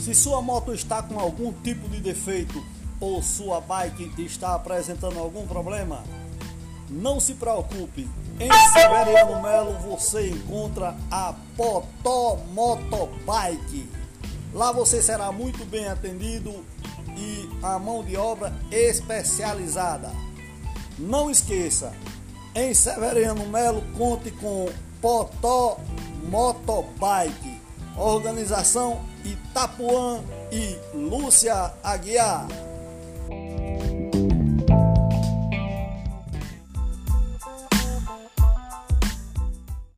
Se sua moto está com algum tipo de defeito ou sua bike está apresentando algum problema, não se preocupe. Em Severiano Melo você encontra a Potó Motobike. Lá você será muito bem atendido e a mão de obra especializada. Não esqueça, em Severiano Melo conte com Potó Motobike. Organização Itapuã e Lúcia Aguiar.